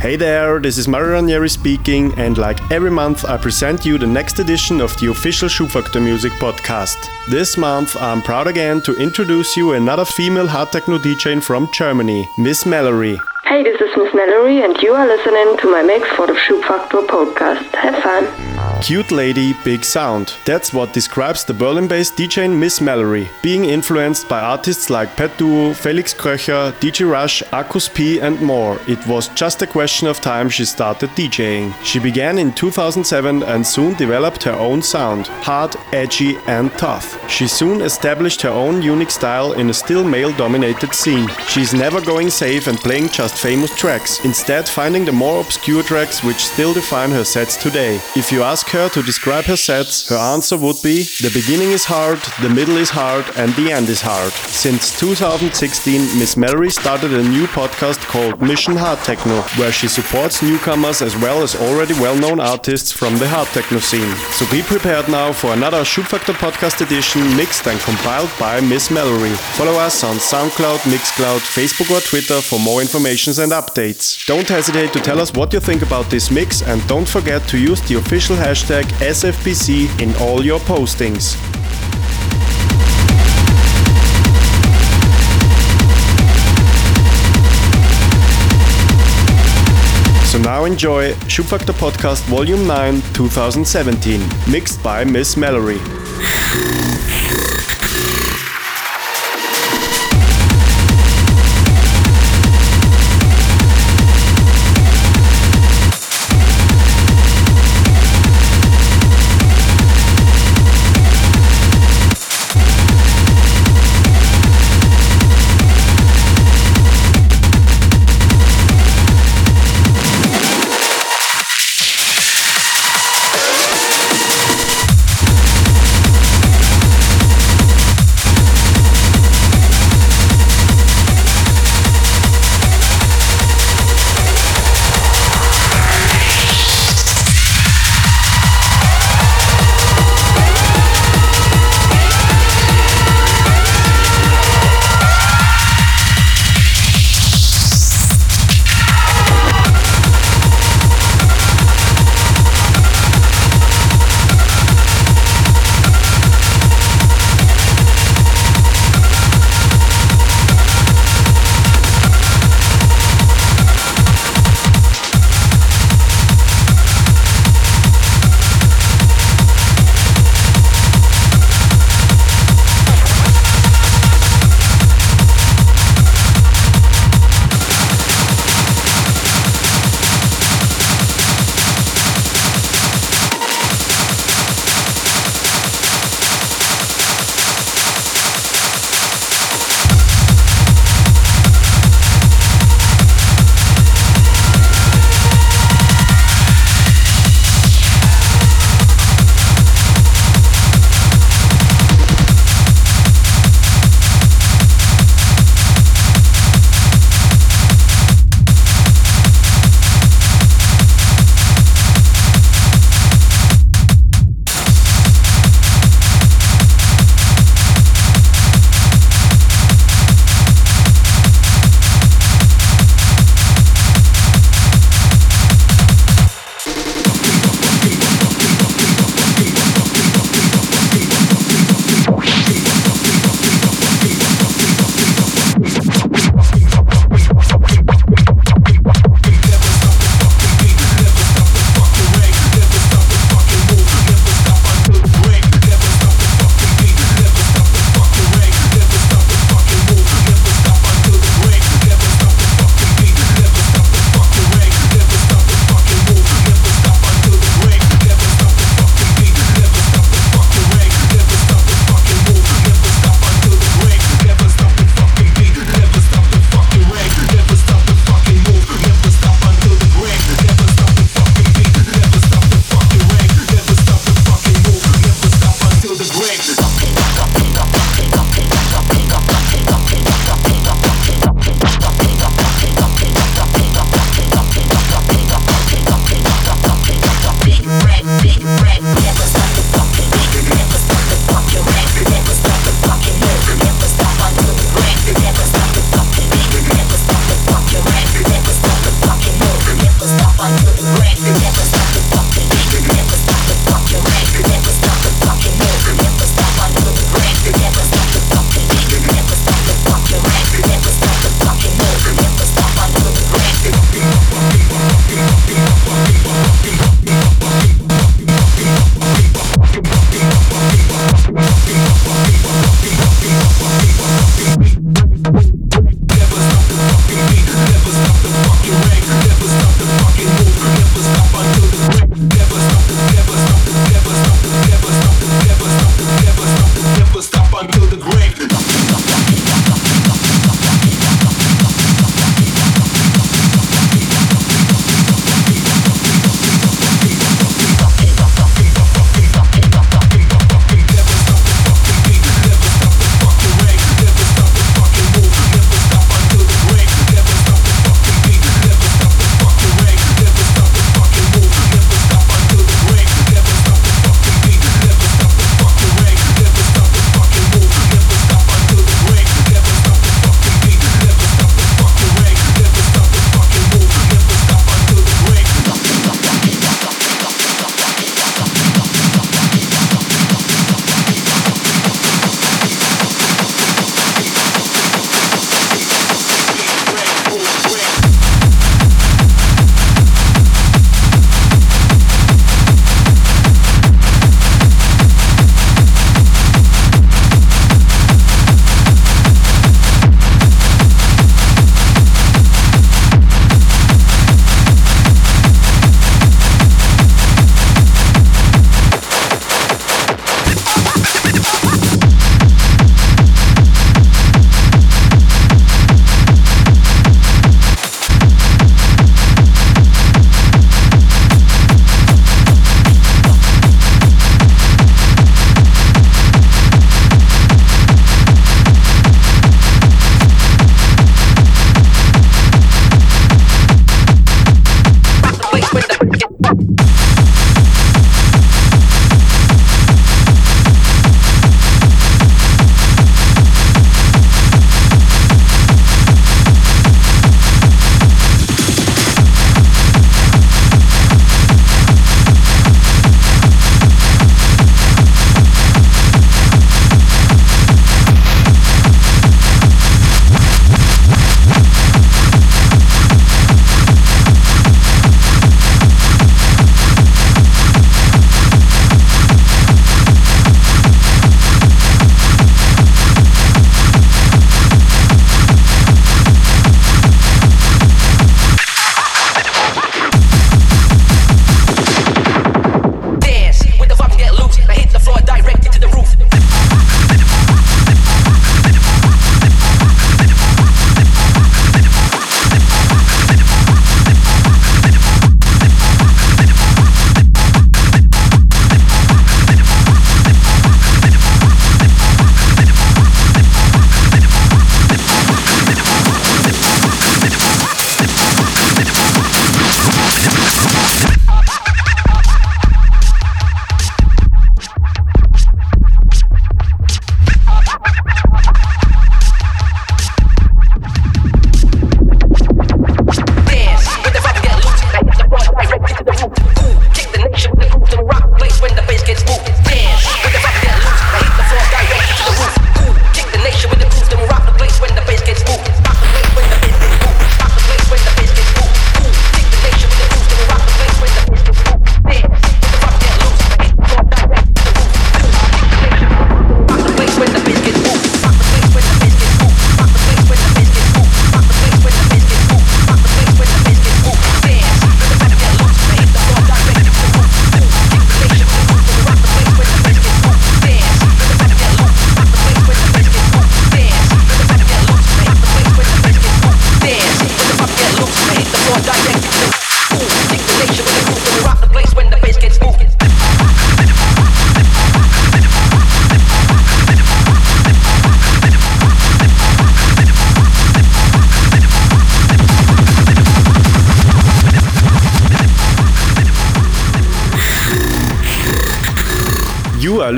Hey there, this is Mario Ranieri speaking, and like every month, I present you the next edition of the official Schubfaktor Music podcast. This month, I'm proud again to introduce you another female hard techno DJ from Germany, Miss Mallory. Hey, this is Miss Mallory, and you are listening to my mix for the Schubfaktor podcast. Have fun! Cute lady, big sound. That's what describes the Berlin based DJ Miss Mallory, being influenced by artists like PETDuo, Felix Kröcher, DJ Rush, Akus P, and more. It was just a question of time she started DJing. She began in 2007 and soon developed her own sound hard, edgy, and tough. She soon established her own unique style in a still male dominated scene. She's never going safe and playing just famous tracks, instead, finding the more obscure tracks which still define her sets today. If you ask her to describe her sets, her answer would be The beginning is hard, the middle is hard, and the end is hard. Since 2016, Miss Mallory started a new podcast called Mission Hard Techno, where she supports newcomers as well as already well known artists from the hard techno scene. So be prepared now for another Schubfaktor podcast edition mixed and compiled by Miss Mallory. Follow us on SoundCloud, Mixcloud, Facebook, or Twitter for more information and updates. Don't hesitate to tell us what you think about this mix and don't forget to use the official hashtag SFPC in all your postings. So now enjoy Schubfaktor Podcast Volume 9 2017, mixed by Miss Mallory.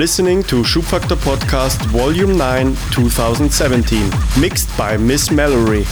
Listening to Schubfaktor Podcast Volume 9 2017, mixed by Miss Mallory.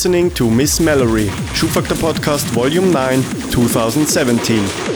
Listening to Miss Mallory, Schubfaktor Podcast Volume 9, 2017.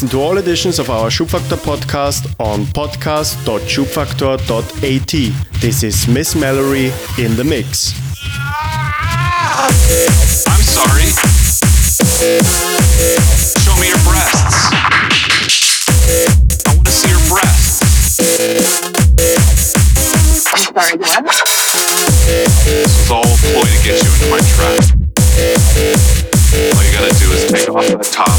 listen to all editions of our Schubfaktor podcast on podcast.schubfaktor.at. This is Miss Mallory in the mix. I'm sorry. Show me your breasts. I want to see your breasts. I'm sorry, what? This is all a ploy to get you into my trap. All you gotta do is take off the top.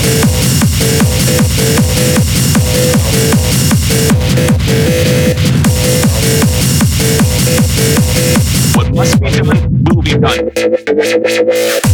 must be will be done.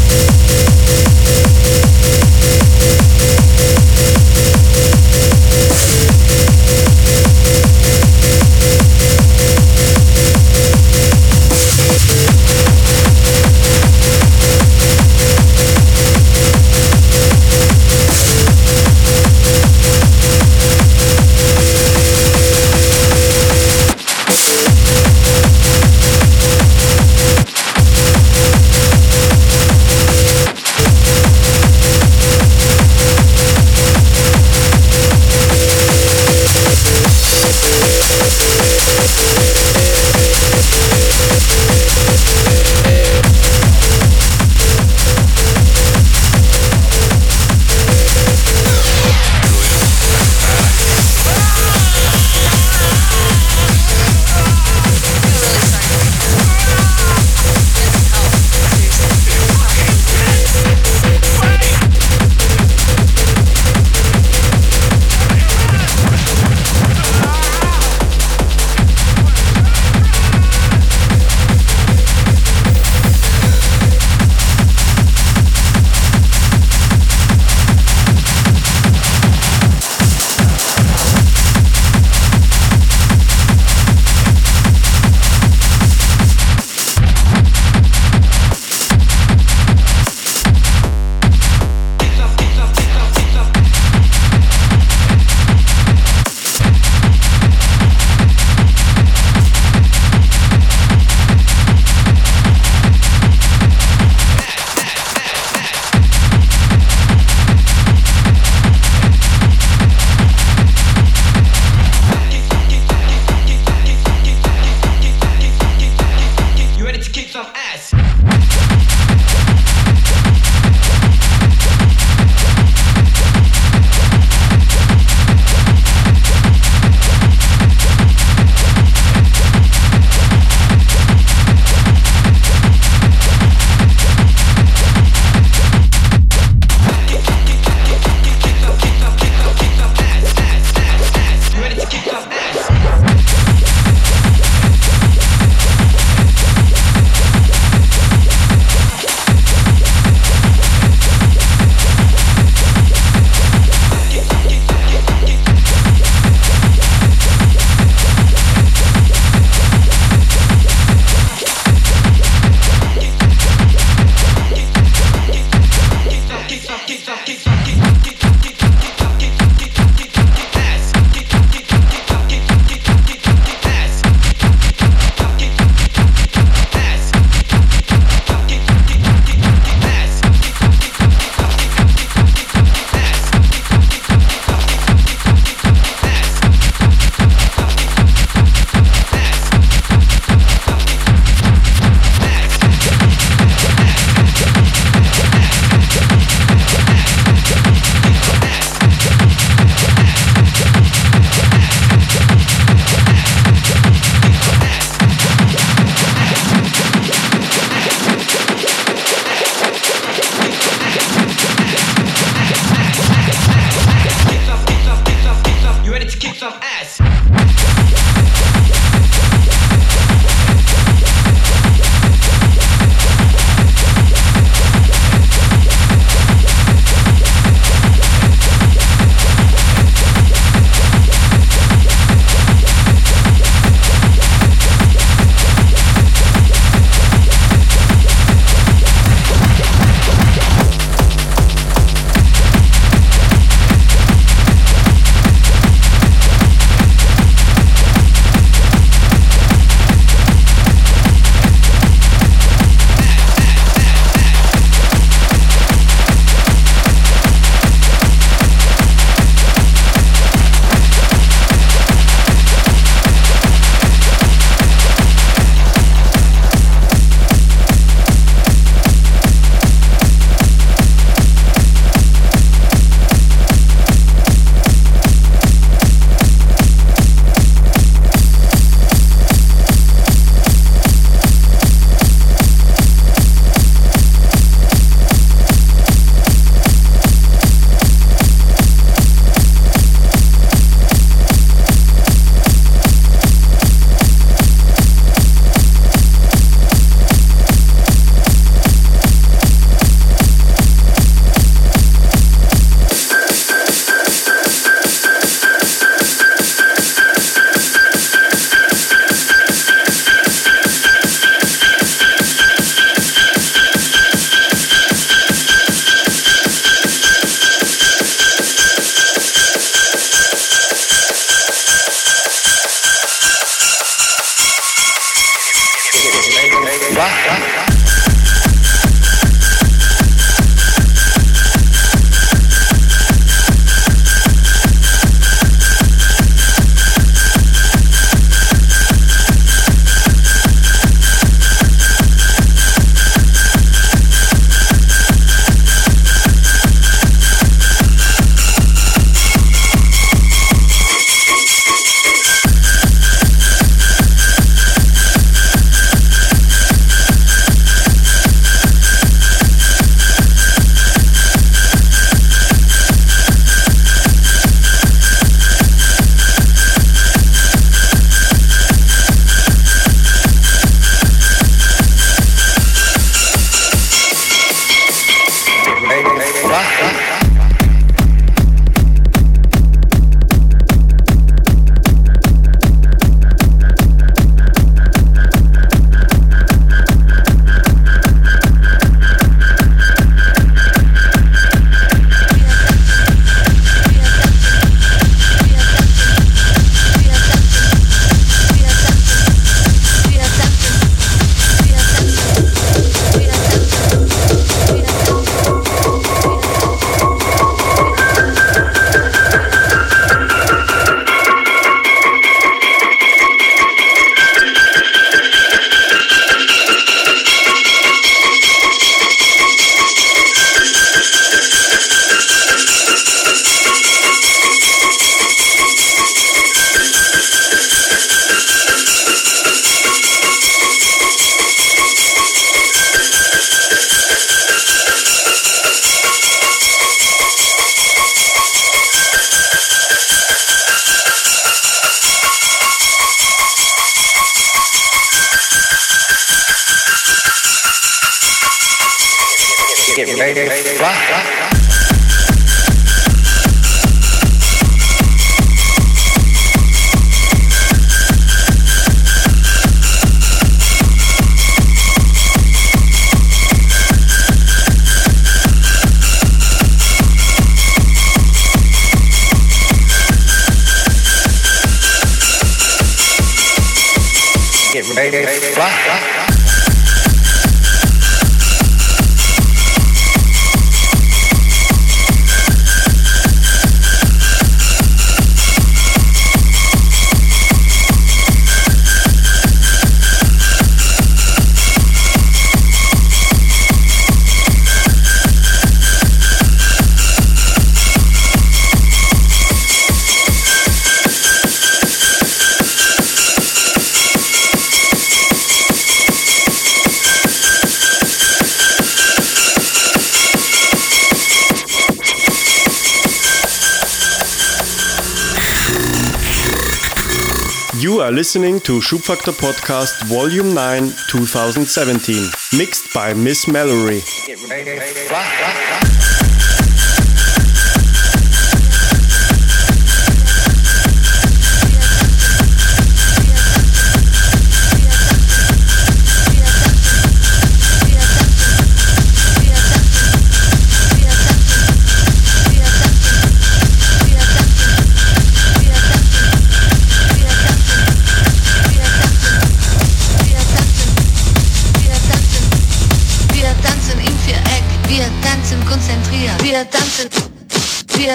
Listening to Schubfaktor Podcast Volume 9 2017, mixed by Miss Mallory.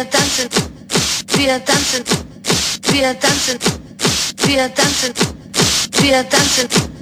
Wir tanzen, wir tanzen, wir tanzen, wir tanzen, wir tanzen, wir tanzen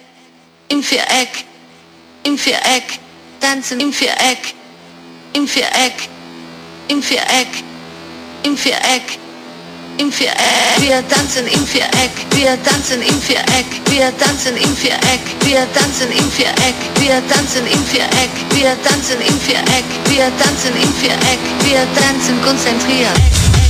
im Viereck, im Viereck, tanzen im Viereck, im Viereck, im Viereck, im Viereck. Im Viereck, wir tanzen im Viereck, wir tanzen im Viereck, wir tanzen im Viereck, wir tanzen im Viereck, wir tanzen im Viereck, wir tanzen im Viereck, wir tanzen im Viereck, wir tanzen konzentriert.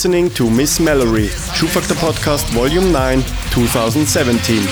Listening to Miss Mallory, Schubfaktor Podcast Volume 9, 2017.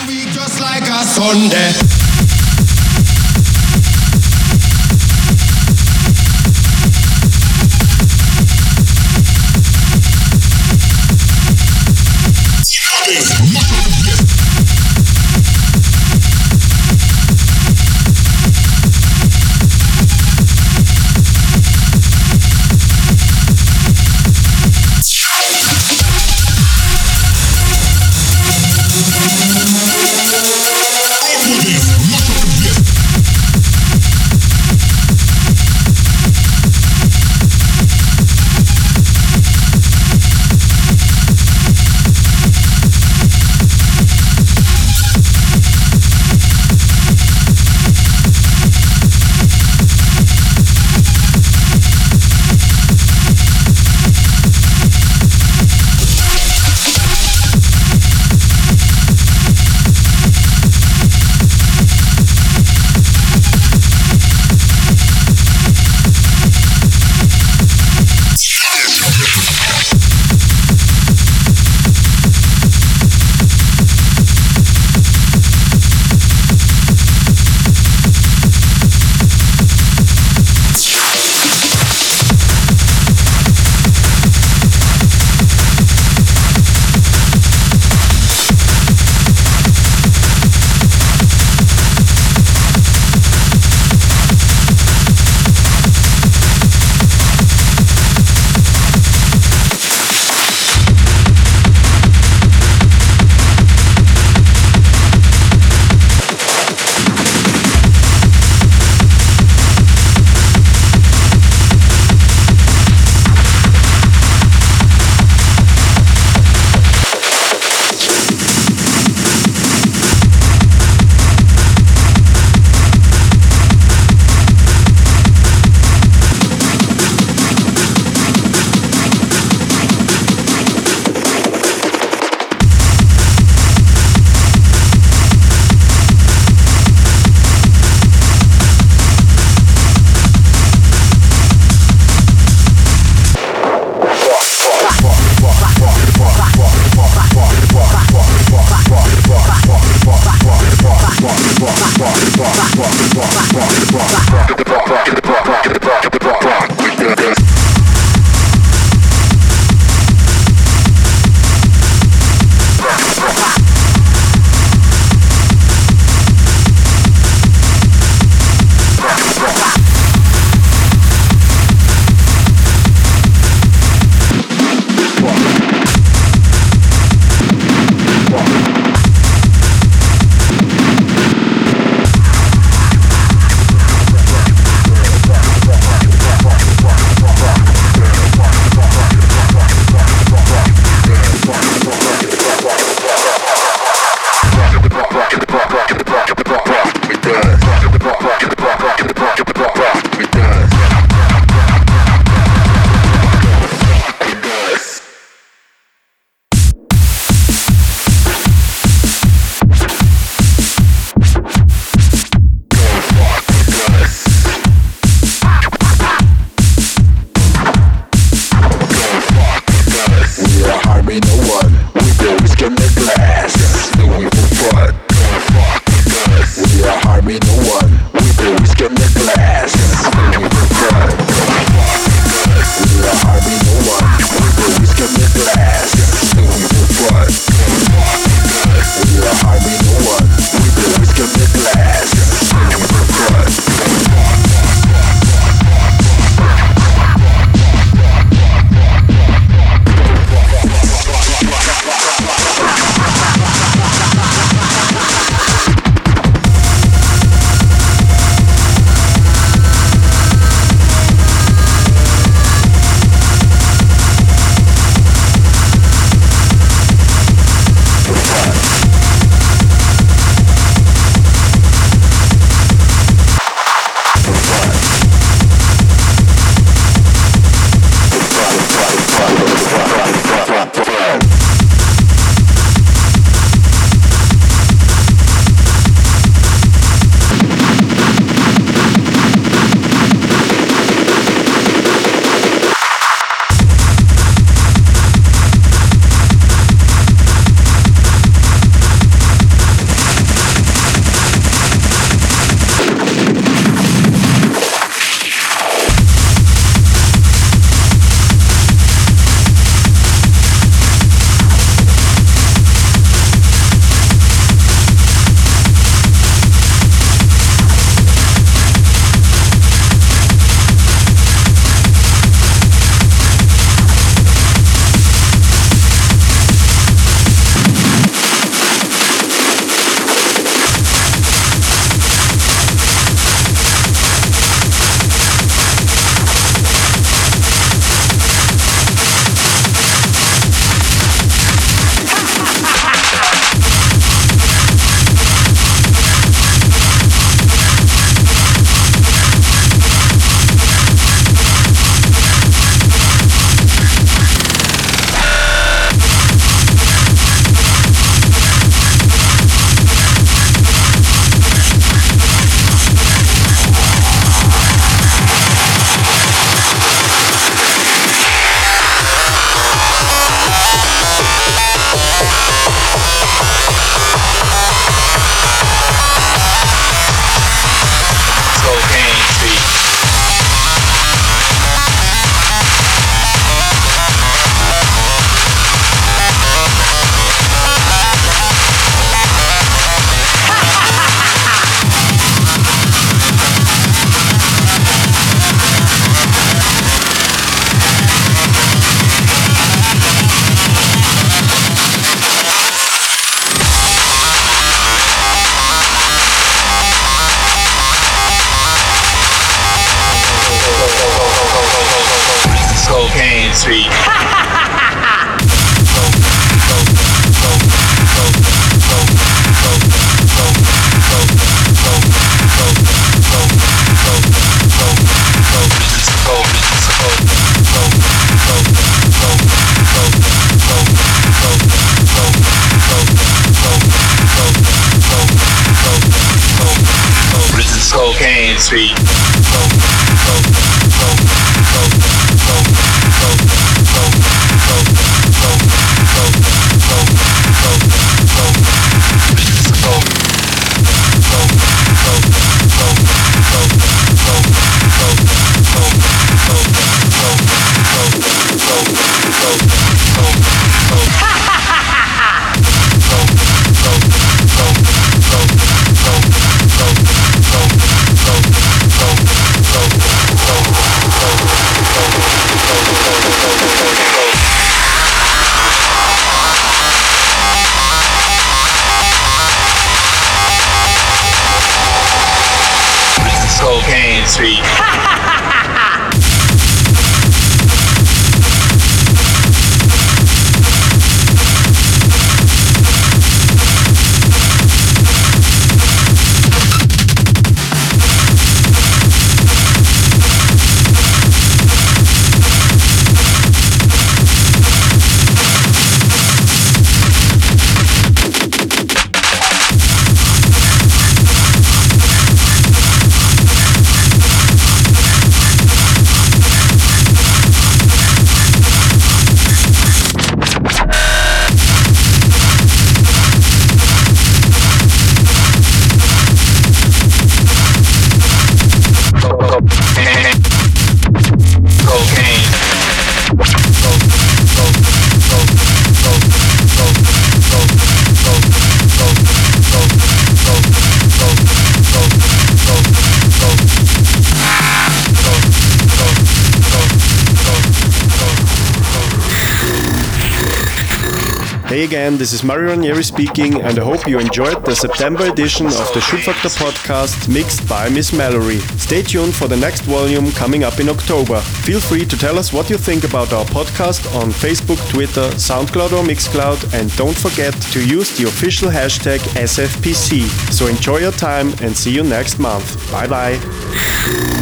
This is Mario Ranieri speaking, and I hope you enjoyed the September edition of the Schubfaktor podcast mixed by Miss Mallory. Stay tuned for the next volume coming up in October. Feel free to tell us what you think about our podcast on Facebook, Twitter, SoundCloud, or Mixcloud, and don't forget to use the official hashtag SFPC. So enjoy your time and see you next month. Bye bye.